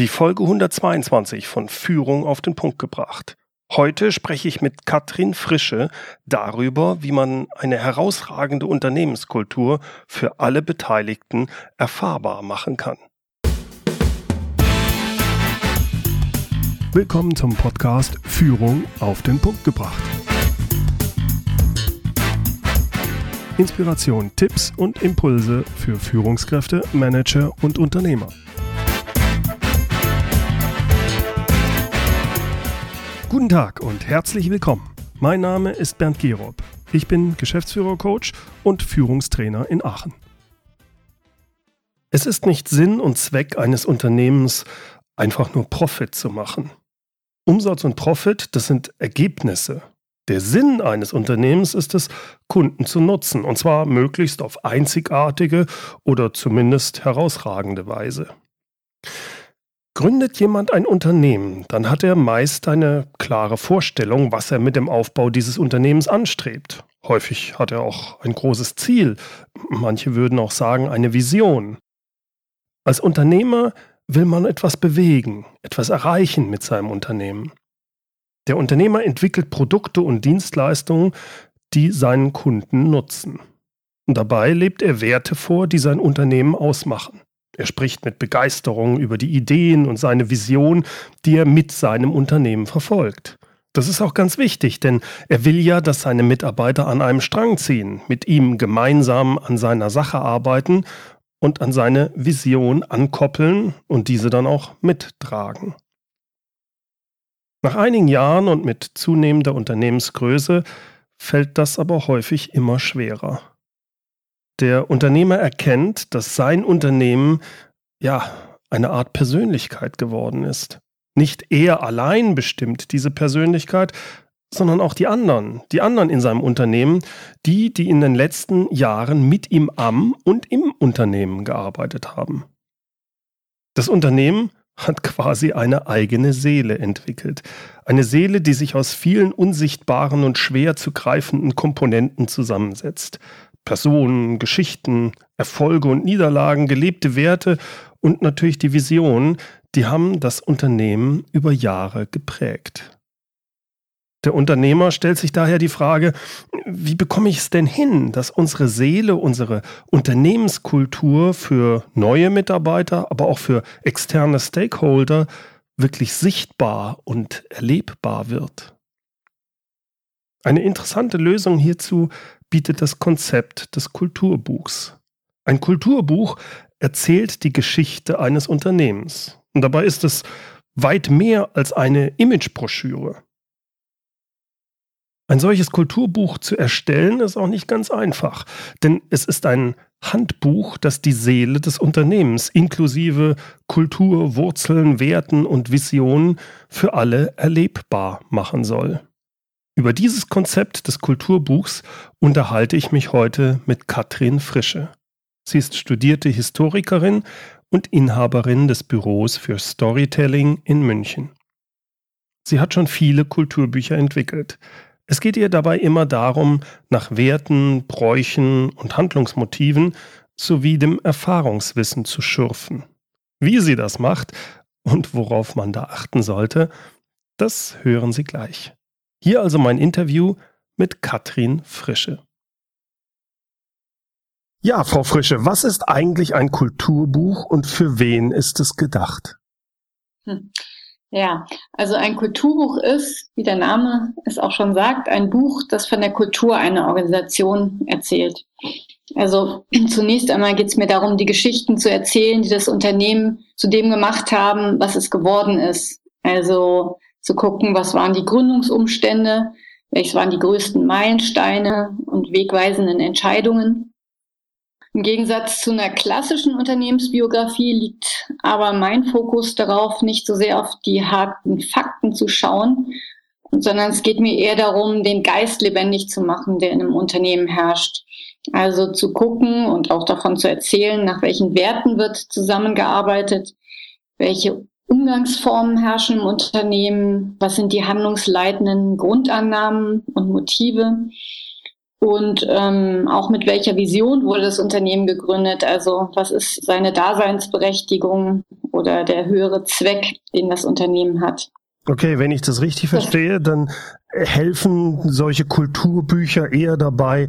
Die Folge 122 von Führung auf den Punkt gebracht. Heute spreche ich mit Katrin Frische darüber, wie man eine herausragende Unternehmenskultur für alle Beteiligten erfahrbar machen kann. Willkommen zum Podcast Führung auf den Punkt gebracht. Inspiration, Tipps und Impulse für Führungskräfte, Manager und Unternehmer. Guten Tag und herzlich willkommen. Mein Name ist Bernd Gerob. Ich bin Geschäftsführer-Coach und Führungstrainer in Aachen. Es ist nicht Sinn und Zweck eines Unternehmens, einfach nur Profit zu machen. Umsatz und Profit, das sind Ergebnisse. Der Sinn eines Unternehmens ist es, Kunden zu nutzen, und zwar möglichst auf einzigartige oder zumindest herausragende Weise. Gründet jemand ein Unternehmen, dann hat er meist eine klare Vorstellung, was er mit dem Aufbau dieses Unternehmens anstrebt. Häufig hat er auch ein großes Ziel, manche würden auch sagen eine Vision. Als Unternehmer will man etwas bewegen, etwas erreichen mit seinem Unternehmen. Der Unternehmer entwickelt Produkte und Dienstleistungen, die seinen Kunden nutzen. Und dabei lebt er Werte vor, die sein Unternehmen ausmachen. Er spricht mit Begeisterung über die Ideen und seine Vision, die er mit seinem Unternehmen verfolgt. Das ist auch ganz wichtig, denn er will ja, dass seine Mitarbeiter an einem Strang ziehen, mit ihm gemeinsam an seiner Sache arbeiten und an seine Vision ankoppeln und diese dann auch mittragen. Nach einigen Jahren und mit zunehmender Unternehmensgröße fällt das aber häufig immer schwerer. Der Unternehmer erkennt, dass sein Unternehmen ja eine Art Persönlichkeit geworden ist. Nicht er allein bestimmt diese Persönlichkeit, sondern auch die anderen, die anderen in seinem Unternehmen, die, die in den letzten Jahren mit ihm am und im Unternehmen gearbeitet haben. Das Unternehmen hat quasi eine eigene Seele entwickelt. Eine Seele, die sich aus vielen unsichtbaren und schwer zu greifenden Komponenten zusammensetzt. Personen, Geschichten, Erfolge und Niederlagen, gelebte Werte und natürlich die Vision, die haben das Unternehmen über Jahre geprägt. Der Unternehmer stellt sich daher die Frage, wie bekomme ich es denn hin, dass unsere Seele, unsere Unternehmenskultur für neue Mitarbeiter, aber auch für externe Stakeholder wirklich sichtbar und erlebbar wird? Eine interessante Lösung hierzu bietet das Konzept des Kulturbuchs. Ein Kulturbuch erzählt die Geschichte eines Unternehmens. Und dabei ist es weit mehr als eine Imagebroschüre. Ein solches Kulturbuch zu erstellen ist auch nicht ganz einfach, denn es ist ein Handbuch, das die Seele des Unternehmens inklusive Kultur, Wurzeln, Werten und Visionen für alle erlebbar machen soll. Über dieses Konzept des Kulturbuchs unterhalte ich mich heute mit Katrin Frische. Sie ist studierte Historikerin und Inhaberin des Büros für Storytelling in München. Sie hat schon viele Kulturbücher entwickelt. Es geht ihr dabei immer darum, nach Werten, Bräuchen und Handlungsmotiven sowie dem Erfahrungswissen zu schürfen. Wie sie das macht und worauf man da achten sollte, das hören Sie gleich. Hier also mein Interview mit Katrin Frische. Ja, Frau Frische, was ist eigentlich ein Kulturbuch und für wen ist es gedacht? Hm. Ja, also ein Kulturbuch ist, wie der Name es auch schon sagt, ein Buch, das von der Kultur einer Organisation erzählt. Also zunächst einmal geht es mir darum, die Geschichten zu erzählen, die das Unternehmen zu dem gemacht haben, was es geworden ist. Also zu gucken, was waren die Gründungsumstände, welches waren die größten Meilensteine und wegweisenden Entscheidungen. Im Gegensatz zu einer klassischen Unternehmensbiografie liegt aber mein Fokus darauf, nicht so sehr auf die harten Fakten zu schauen, sondern es geht mir eher darum, den Geist lebendig zu machen, der in einem Unternehmen herrscht. Also zu gucken und auch davon zu erzählen, nach welchen Werten wird zusammengearbeitet, welche Umgangsformen herrschen im Unternehmen? Was sind die handlungsleitenden Grundannahmen und Motive? Und ähm, auch mit welcher Vision wurde das Unternehmen gegründet? Also was ist seine Daseinsberechtigung oder der höhere Zweck, den das Unternehmen hat. Okay, wenn ich das richtig verstehe, dann helfen solche Kulturbücher eher dabei,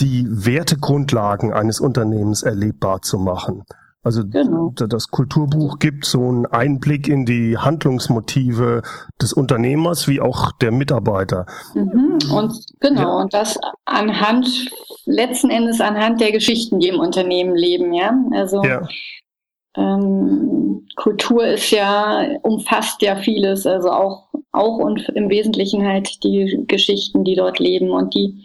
die Wertegrundlagen eines Unternehmens erlebbar zu machen. Also genau. das Kulturbuch gibt so einen Einblick in die Handlungsmotive des Unternehmers wie auch der Mitarbeiter. Mhm. Und genau, ja. und das anhand, letzten Endes anhand der Geschichten, die im Unternehmen leben, ja. Also ja. Ähm, Kultur ist ja, umfasst ja vieles, also auch, auch und im Wesentlichen halt die Geschichten, die dort leben. Und die,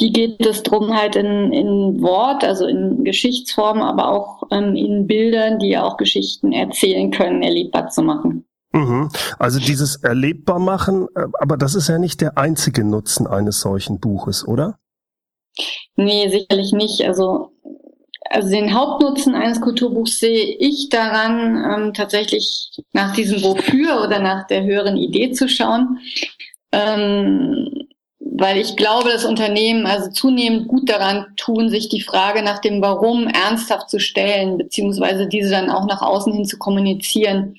die geht es drum halt in, in Wort, also in Geschichtsform, aber auch ähm, in Bildern, die ja auch Geschichten erzählen können, erlebbar zu machen. Mhm. Also dieses erlebbar machen, äh, aber das ist ja nicht der einzige Nutzen eines solchen Buches, oder? Nee, sicherlich nicht. Also also den Hauptnutzen eines Kulturbuchs sehe ich daran, ähm, tatsächlich nach diesem Wofür oder nach der höheren Idee zu schauen. Ähm, weil ich glaube, dass Unternehmen also zunehmend gut daran tun, sich die Frage nach dem Warum ernsthaft zu stellen, beziehungsweise diese dann auch nach außen hin zu kommunizieren.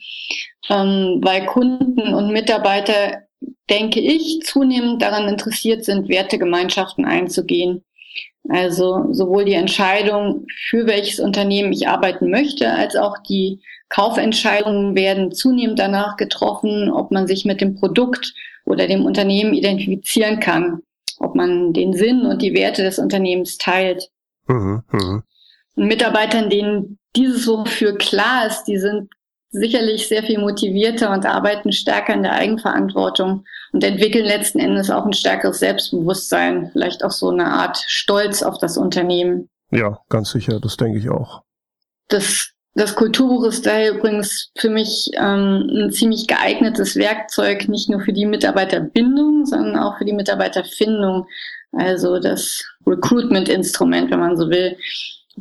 Ähm, weil Kunden und Mitarbeiter, denke ich, zunehmend daran interessiert sind, Wertegemeinschaften einzugehen. Also sowohl die Entscheidung, für welches Unternehmen ich arbeiten möchte, als auch die Kaufentscheidungen werden zunehmend danach getroffen, ob man sich mit dem Produkt oder dem Unternehmen identifizieren kann, ob man den Sinn und die Werte des Unternehmens teilt. Mhm, mh. Und Mitarbeitern, denen dieses so für klar ist, die sind sicherlich sehr viel motivierter und arbeiten stärker in der Eigenverantwortung und entwickeln letzten Endes auch ein stärkeres Selbstbewusstsein, vielleicht auch so eine Art Stolz auf das Unternehmen. Ja, ganz sicher, das denke ich auch. Das, das Kulturbuch ist daher übrigens für mich ähm, ein ziemlich geeignetes Werkzeug, nicht nur für die Mitarbeiterbindung, sondern auch für die Mitarbeiterfindung. Also das Recruitment-Instrument, wenn man so will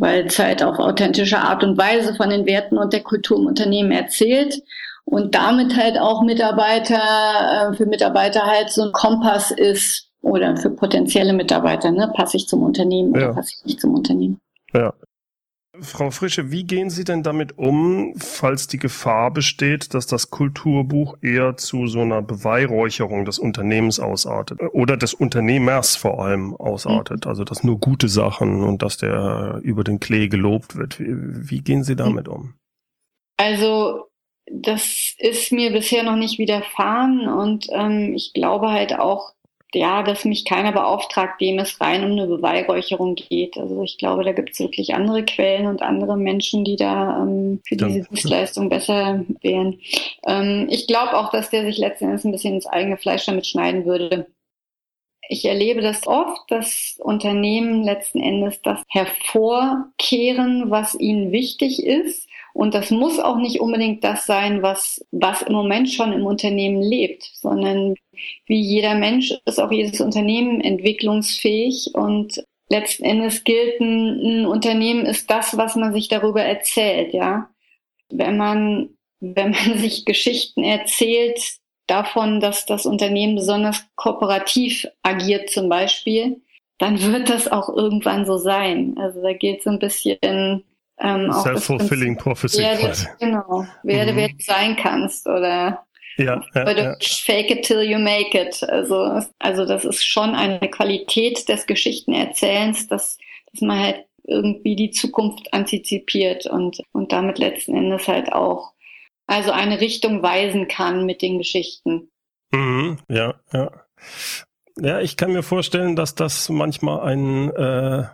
weil es halt auf authentische Art und Weise von den Werten und der Kultur im Unternehmen erzählt und damit halt auch Mitarbeiter, äh, für Mitarbeiter halt so ein Kompass ist oder für potenzielle Mitarbeiter, ne, passe ich zum Unternehmen ja. oder passe ich nicht zum Unternehmen. Ja, Frau Frische, wie gehen Sie denn damit um, falls die Gefahr besteht, dass das Kulturbuch eher zu so einer Beweihräucherung des Unternehmens ausartet oder des Unternehmers vor allem ausartet, also dass nur gute Sachen und dass der über den Klee gelobt wird? Wie, wie gehen Sie damit um? Also das ist mir bisher noch nicht widerfahren und ähm, ich glaube halt auch, ja, dass mich keiner beauftragt, dem es rein um eine Beweihräucherung geht. Also ich glaube, da gibt es wirklich andere Quellen und andere Menschen, die da ähm, für diese Dienstleistung besser wären. Ähm, ich glaube auch, dass der sich letzten Endes ein bisschen ins eigene Fleisch damit schneiden würde. Ich erlebe das oft, dass Unternehmen letzten Endes das hervorkehren, was ihnen wichtig ist und das muss auch nicht unbedingt das sein, was, was im Moment schon im Unternehmen lebt, sondern wie jeder Mensch ist auch jedes Unternehmen entwicklungsfähig und letzten Endes gilt ein, ein Unternehmen ist das, was man sich darüber erzählt, ja. Wenn man, wenn man sich Geschichten erzählt davon, dass das Unternehmen besonders kooperativ agiert zum Beispiel, dann wird das auch irgendwann so sein. Also da geht so ein bisschen ähm, Self-fulfilling prophecy werde, quasi. Genau, werde, mhm. wer du sein kannst oder ja, ja, ja. fake it till you make it. Also, also das ist schon eine Qualität des Geschichtenerzählens, dass, dass man halt irgendwie die Zukunft antizipiert und, und damit letzten Endes halt auch also eine Richtung weisen kann mit den Geschichten. Mhm, ja, ja. Ja, ich kann mir vorstellen, dass das manchmal ein äh,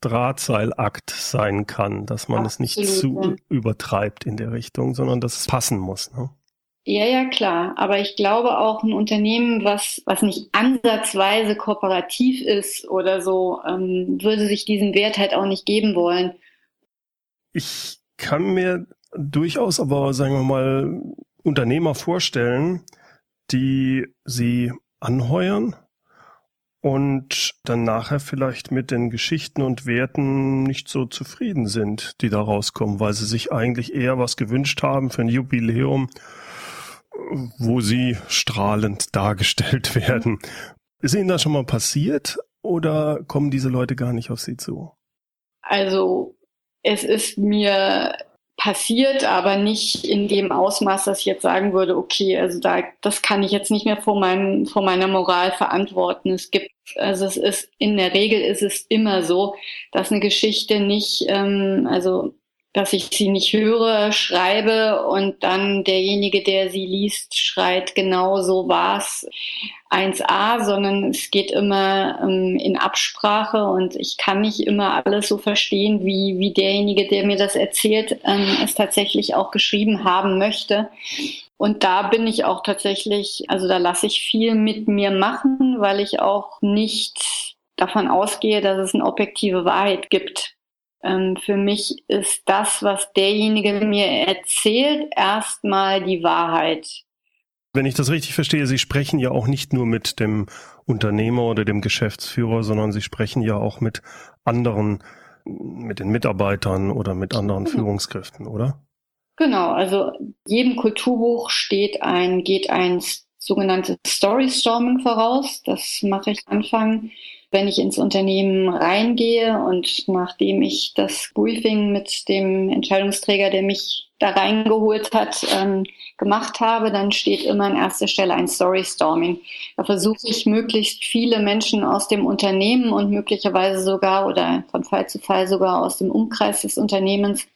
Drahtseilakt sein kann, dass man Absolut, es nicht zu ja. übertreibt in der Richtung, sondern dass es passen muss. Ne? Ja, ja, klar. Aber ich glaube auch ein Unternehmen, was, was nicht ansatzweise kooperativ ist oder so, ähm, würde sich diesen Wert halt auch nicht geben wollen. Ich kann mir durchaus aber, sagen wir mal, Unternehmer vorstellen, die sie anheuern und dann nachher vielleicht mit den Geschichten und Werten nicht so zufrieden sind, die da rauskommen, weil sie sich eigentlich eher was gewünscht haben für ein Jubiläum, wo sie strahlend dargestellt werden. Ist Ihnen das schon mal passiert oder kommen diese Leute gar nicht auf Sie zu? Also es ist mir passiert, aber nicht in dem Ausmaß, dass ich jetzt sagen würde, okay, also da, das kann ich jetzt nicht mehr vor meinem, vor meiner Moral verantworten. Es gibt, also es ist, in der Regel ist es immer so, dass eine Geschichte nicht, ähm, also dass ich sie nicht höre, schreibe und dann derjenige, der sie liest, schreit, genau so war's 1a, sondern es geht immer ähm, in Absprache und ich kann nicht immer alles so verstehen, wie, wie derjenige, der mir das erzählt, ähm, es tatsächlich auch geschrieben haben möchte. Und da bin ich auch tatsächlich, also da lasse ich viel mit mir machen, weil ich auch nicht davon ausgehe, dass es eine objektive Wahrheit gibt. Ähm, für mich ist das, was derjenige mir erzählt, erstmal die Wahrheit. Wenn ich das richtig verstehe, Sie sprechen ja auch nicht nur mit dem Unternehmer oder dem Geschäftsführer, sondern Sie sprechen ja auch mit anderen, mit den Mitarbeitern oder mit anderen mhm. Führungskräften, oder? Genau, also jedem Kulturbuch steht ein, geht ein sogenanntes Storystorming voraus. Das mache ich Anfang wenn ich ins Unternehmen reingehe und nachdem ich das Briefing mit dem Entscheidungsträger, der mich da reingeholt hat, ähm, gemacht habe, dann steht immer an erster Stelle ein Storystorming. Da versuche ich möglichst viele Menschen aus dem Unternehmen und möglicherweise sogar oder von Fall zu Fall sogar aus dem Umkreis des Unternehmens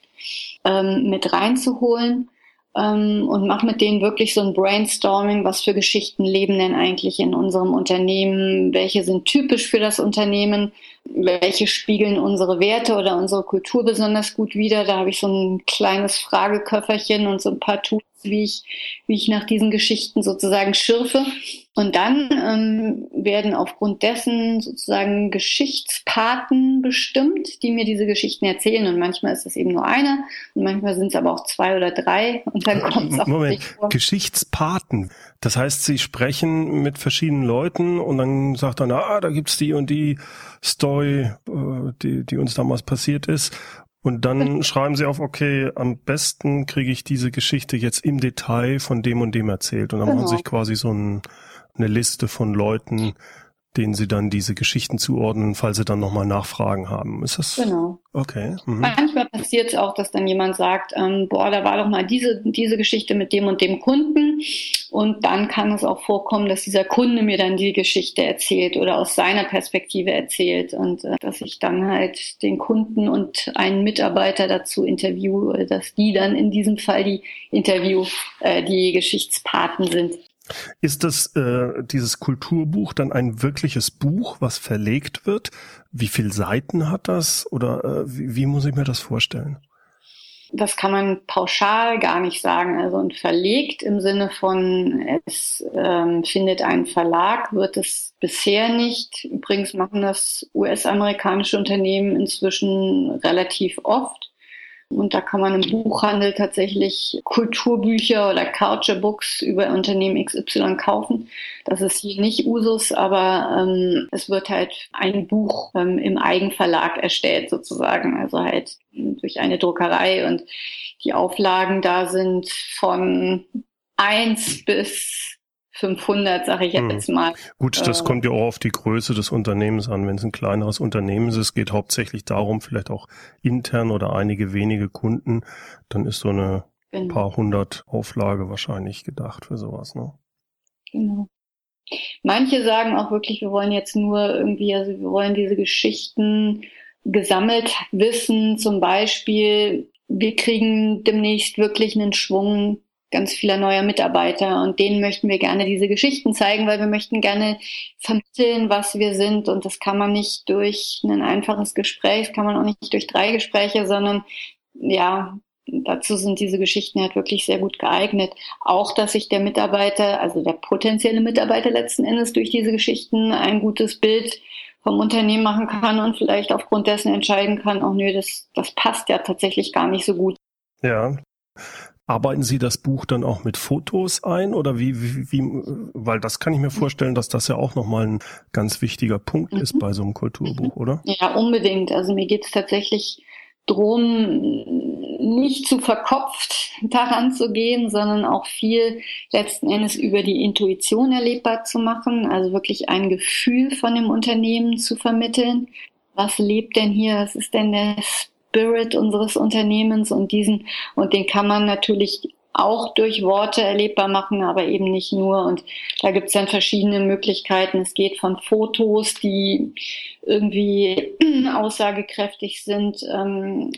ähm, mit reinzuholen ähm, und mache mit denen wirklich so ein Brainstorming, was für Geschichten leben denn eigentlich in unserem Unternehmen, welche sind typisch für das Unternehmen, welche spiegeln unsere Werte oder unsere Kultur besonders gut wider. Da habe ich so ein kleines Frageköfferchen und so ein paar Tools, wie ich, wie ich nach diesen Geschichten sozusagen schürfe. Und dann ähm, werden aufgrund dessen sozusagen Geschichtspaten bestimmt, die mir diese Geschichten erzählen. Und manchmal ist es eben nur einer und manchmal sind es aber auch zwei oder drei. Und dann kommt es auch Moment, vor. Geschichtspaten. Das heißt, Sie sprechen mit verschiedenen Leuten und dann sagt dann, ah, da gibt's die und die Story, äh, die, die uns damals passiert ist. Und dann schreiben sie auf, okay, am besten kriege ich diese Geschichte jetzt im Detail von dem und dem erzählt. Und dann genau. machen sich quasi so ein, eine Liste von Leuten, denen sie dann diese Geschichten zuordnen, falls sie dann nochmal Nachfragen haben. Ist das? Genau. Okay. Mhm. Manchmal passiert es auch, dass dann jemand sagt, ähm, boah, da war doch mal diese, diese Geschichte mit dem und dem Kunden. Und dann kann es auch vorkommen, dass dieser Kunde mir dann die Geschichte erzählt oder aus seiner Perspektive erzählt und äh, dass ich dann halt den Kunden und einen Mitarbeiter dazu interviewe, dass die dann in diesem Fall die Interview, äh, die Geschichtspaten sind. Ist das äh, dieses Kulturbuch dann ein wirkliches Buch, was verlegt wird? Wie viele Seiten hat das oder äh, wie, wie muss ich mir das vorstellen? Das kann man pauschal gar nicht sagen. Also und verlegt im Sinne von es ähm, findet ein Verlag, wird es bisher nicht. Übrigens machen das US-amerikanische Unternehmen inzwischen relativ oft. Und da kann man im Buchhandel tatsächlich Kulturbücher oder Culture Books über Unternehmen XY kaufen. Das ist hier nicht Usus, aber ähm, es wird halt ein Buch ähm, im Eigenverlag erstellt sozusagen, also halt durch eine Druckerei und die Auflagen da sind von eins bis 500, sage ich jetzt hm. mal. Gut, das äh, kommt ja auch auf die Größe des Unternehmens an. Wenn es ein kleineres Unternehmen ist, es geht hauptsächlich darum, vielleicht auch intern oder einige wenige Kunden, dann ist so eine genau. paar hundert Auflage wahrscheinlich gedacht für sowas. Ne? Genau. Manche sagen auch wirklich, wir wollen jetzt nur irgendwie, also wir wollen diese Geschichten gesammelt wissen, zum Beispiel, wir kriegen demnächst wirklich einen Schwung ganz vieler neuer Mitarbeiter und denen möchten wir gerne diese Geschichten zeigen, weil wir möchten gerne vermitteln, was wir sind und das kann man nicht durch ein einfaches Gespräch, das kann man auch nicht durch drei Gespräche, sondern ja, dazu sind diese Geschichten halt wirklich sehr gut geeignet. Auch, dass sich der Mitarbeiter, also der potenzielle Mitarbeiter letzten Endes durch diese Geschichten ein gutes Bild vom Unternehmen machen kann und vielleicht aufgrund dessen entscheiden kann, auch nö, das, das passt ja tatsächlich gar nicht so gut. Ja, Arbeiten Sie das Buch dann auch mit Fotos ein oder wie, wie, wie weil das kann ich mir vorstellen, dass das ja auch nochmal ein ganz wichtiger Punkt mhm. ist bei so einem Kulturbuch, oder? Ja, unbedingt. Also mir geht es tatsächlich drum, nicht zu verkopft daran zu gehen, sondern auch viel letzten Endes über die Intuition erlebbar zu machen, also wirklich ein Gefühl von dem Unternehmen zu vermitteln. Was lebt denn hier? Was ist denn der Spirit unseres Unternehmens und diesen, und den kann man natürlich auch durch Worte erlebbar machen, aber eben nicht nur. Und da gibt es dann verschiedene Möglichkeiten. Es geht von Fotos, die irgendwie aussagekräftig sind, ähm,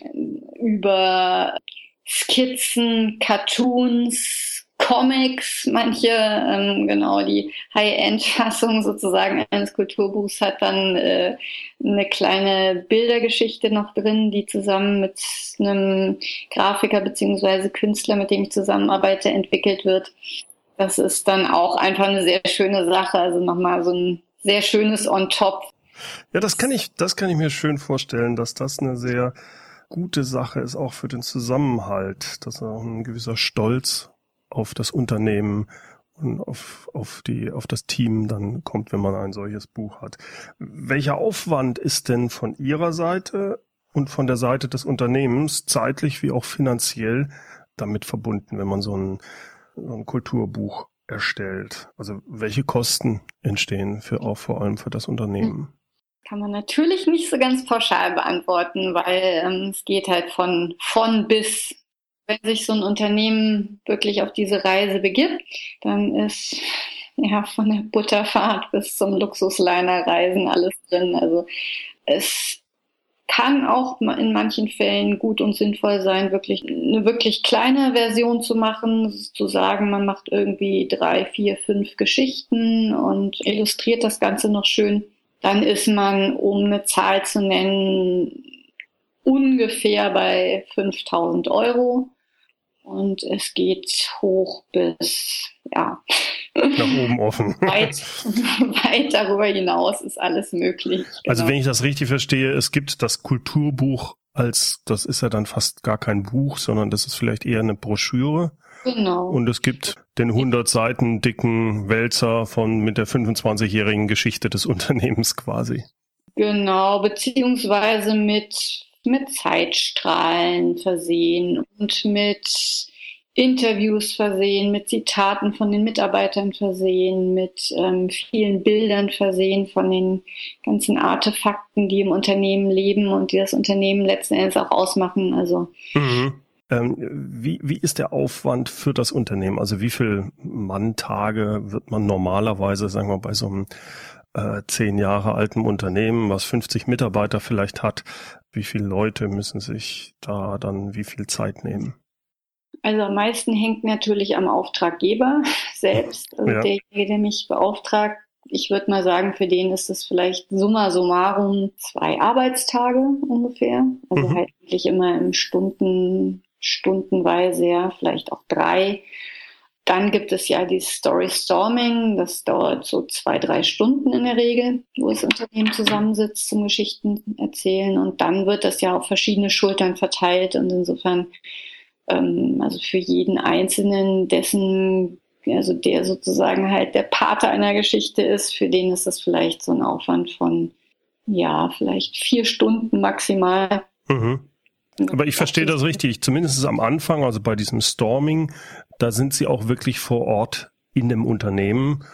über Skizzen, Cartoons, Comics, manche, ähm, genau, die High-End-Fassung sozusagen eines Kulturbuchs hat dann äh, eine kleine Bildergeschichte noch drin, die zusammen mit einem Grafiker beziehungsweise Künstler, mit dem ich zusammenarbeite, entwickelt wird. Das ist dann auch einfach eine sehr schöne Sache, also nochmal so ein sehr schönes On-Top. Ja, das kann ich, das kann ich mir schön vorstellen, dass das eine sehr gute Sache ist, auch für den Zusammenhalt, dass auch ein gewisser Stolz auf das Unternehmen und auf, auf, die, auf das Team dann kommt, wenn man ein solches Buch hat. Welcher Aufwand ist denn von Ihrer Seite und von der Seite des Unternehmens zeitlich wie auch finanziell damit verbunden, wenn man so ein, so ein Kulturbuch erstellt? Also welche Kosten entstehen für auch vor allem für das Unternehmen? Kann man natürlich nicht so ganz pauschal beantworten, weil ähm, es geht halt von, von bis wenn sich so ein Unternehmen wirklich auf diese Reise begibt, dann ist ja von der Butterfahrt bis zum Luxusliner-Reisen alles drin. Also es kann auch in manchen Fällen gut und sinnvoll sein, wirklich eine wirklich kleine Version zu machen, zu sagen, man macht irgendwie drei, vier, fünf Geschichten und illustriert das Ganze noch schön. Dann ist man, um eine Zahl zu nennen, ungefähr bei 5000 Euro. Und es geht hoch bis, ja. Nach oben offen. weit, weit darüber hinaus ist alles möglich. Genau. Also wenn ich das richtig verstehe, es gibt das Kulturbuch als, das ist ja dann fast gar kein Buch, sondern das ist vielleicht eher eine Broschüre. Genau. Und es gibt den 100 Seiten dicken Wälzer von mit der 25-jährigen Geschichte des Unternehmens quasi. Genau, beziehungsweise mit mit Zeitstrahlen versehen und mit Interviews versehen, mit Zitaten von den Mitarbeitern versehen, mit ähm, vielen Bildern versehen von den ganzen Artefakten, die im Unternehmen leben und die das Unternehmen letzten Endes auch ausmachen. Also mhm. ähm, wie, wie ist der Aufwand für das Unternehmen? Also wie viel Manntage wird man normalerweise, sagen wir, bei so einem äh, zehn Jahre alten Unternehmen, was 50 Mitarbeiter vielleicht hat, wie viele Leute müssen sich da dann wie viel Zeit nehmen? Also am meisten hängt natürlich am Auftraggeber selbst, also ja. derjenige, der mich beauftragt. Ich würde mal sagen, für den ist es vielleicht summa summarum zwei Arbeitstage ungefähr. Also mhm. halt wirklich immer im Stunden, stundenweise, ja, vielleicht auch drei. Dann gibt es ja die Story Storming, das dauert so zwei, drei Stunden in der Regel, wo das Unternehmen zusammensitzt zum Geschichten erzählen. Und dann wird das ja auf verschiedene Schultern verteilt. Und insofern, ähm, also für jeden Einzelnen, dessen, also der sozusagen halt der Pate einer Geschichte ist, für den ist das vielleicht so ein Aufwand von, ja, vielleicht vier Stunden maximal. Mhm. Aber ich verstehe das richtig. Zumindest am Anfang, also bei diesem Storming, da sind Sie auch wirklich vor Ort in dem Unternehmen.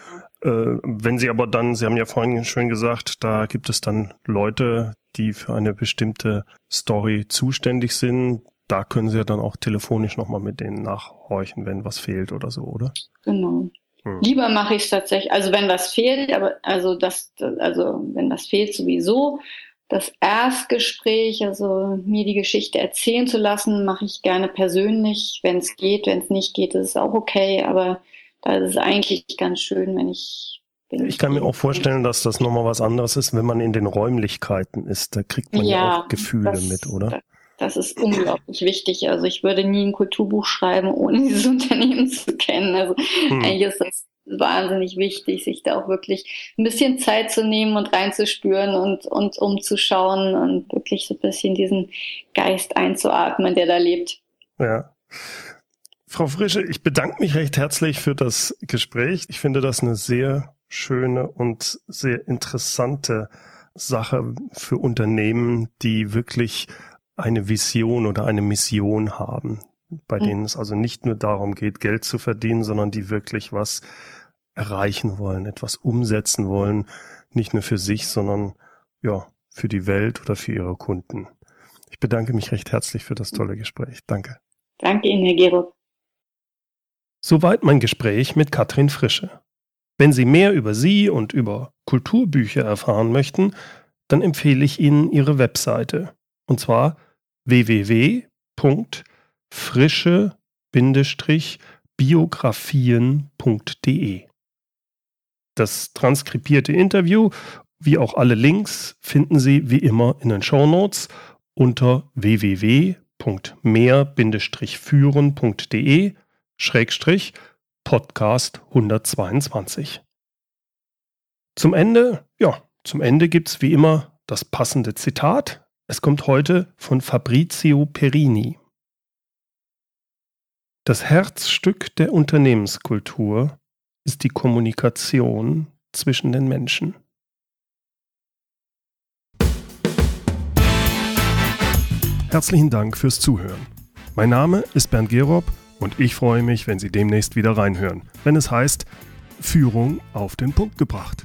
Äh, wenn Sie aber dann, Sie haben ja vorhin schön gesagt, da gibt es dann Leute, die für eine bestimmte Story zuständig sind. Da können Sie ja dann auch telefonisch nochmal mit denen nachhorchen, wenn was fehlt oder so, oder? Genau. Hm. Lieber mache ich es tatsächlich, also wenn was fehlt, aber also das, also wenn was fehlt sowieso, das Erstgespräch, also mir die Geschichte erzählen zu lassen, mache ich gerne persönlich, wenn es geht. Wenn es nicht geht, ist es auch okay. Aber da ist es eigentlich ganz schön, wenn ich. Wenn ich, ich kann mir auch vorstellen, dass das nochmal was anderes ist, wenn man in den Räumlichkeiten ist. Da kriegt man ja, ja auch Gefühle das, mit, oder? Das ist unglaublich wichtig. Also ich würde nie ein Kulturbuch schreiben, ohne dieses Unternehmen zu kennen. Also hm. eigentlich ist das wahnsinnig wichtig, sich da auch wirklich ein bisschen Zeit zu nehmen und reinzuspüren und, und umzuschauen und wirklich so ein bisschen diesen Geist einzuatmen, der da lebt. Ja. Frau Frische, ich bedanke mich recht herzlich für das Gespräch. Ich finde das eine sehr schöne und sehr interessante Sache für Unternehmen, die wirklich eine Vision oder eine Mission haben, bei mhm. denen es also nicht nur darum geht, Geld zu verdienen, sondern die wirklich was erreichen wollen, etwas umsetzen wollen, nicht nur für sich, sondern ja, für die Welt oder für ihre Kunden. Ich bedanke mich recht herzlich für das tolle Gespräch. Danke. Danke Ihnen, Herr Gerob. Soweit mein Gespräch mit Katrin Frische. Wenn Sie mehr über sie und über Kulturbücher erfahren möchten, dann empfehle ich Ihnen ihre Webseite. Und zwar www.frische-biografien.de. Das transkribierte Interview, wie auch alle Links, finden Sie wie immer in den Shownotes unter www.mehr-führen.de Schrägstrich Podcast 122. Zum Ende, ja, zum Ende gibt es wie immer das passende Zitat. Es kommt heute von Fabrizio Perini. Das Herzstück der Unternehmenskultur ist die Kommunikation zwischen den Menschen. Herzlichen Dank fürs Zuhören. Mein Name ist Bernd Gerob und ich freue mich, wenn Sie demnächst wieder reinhören, wenn es heißt Führung auf den Punkt gebracht.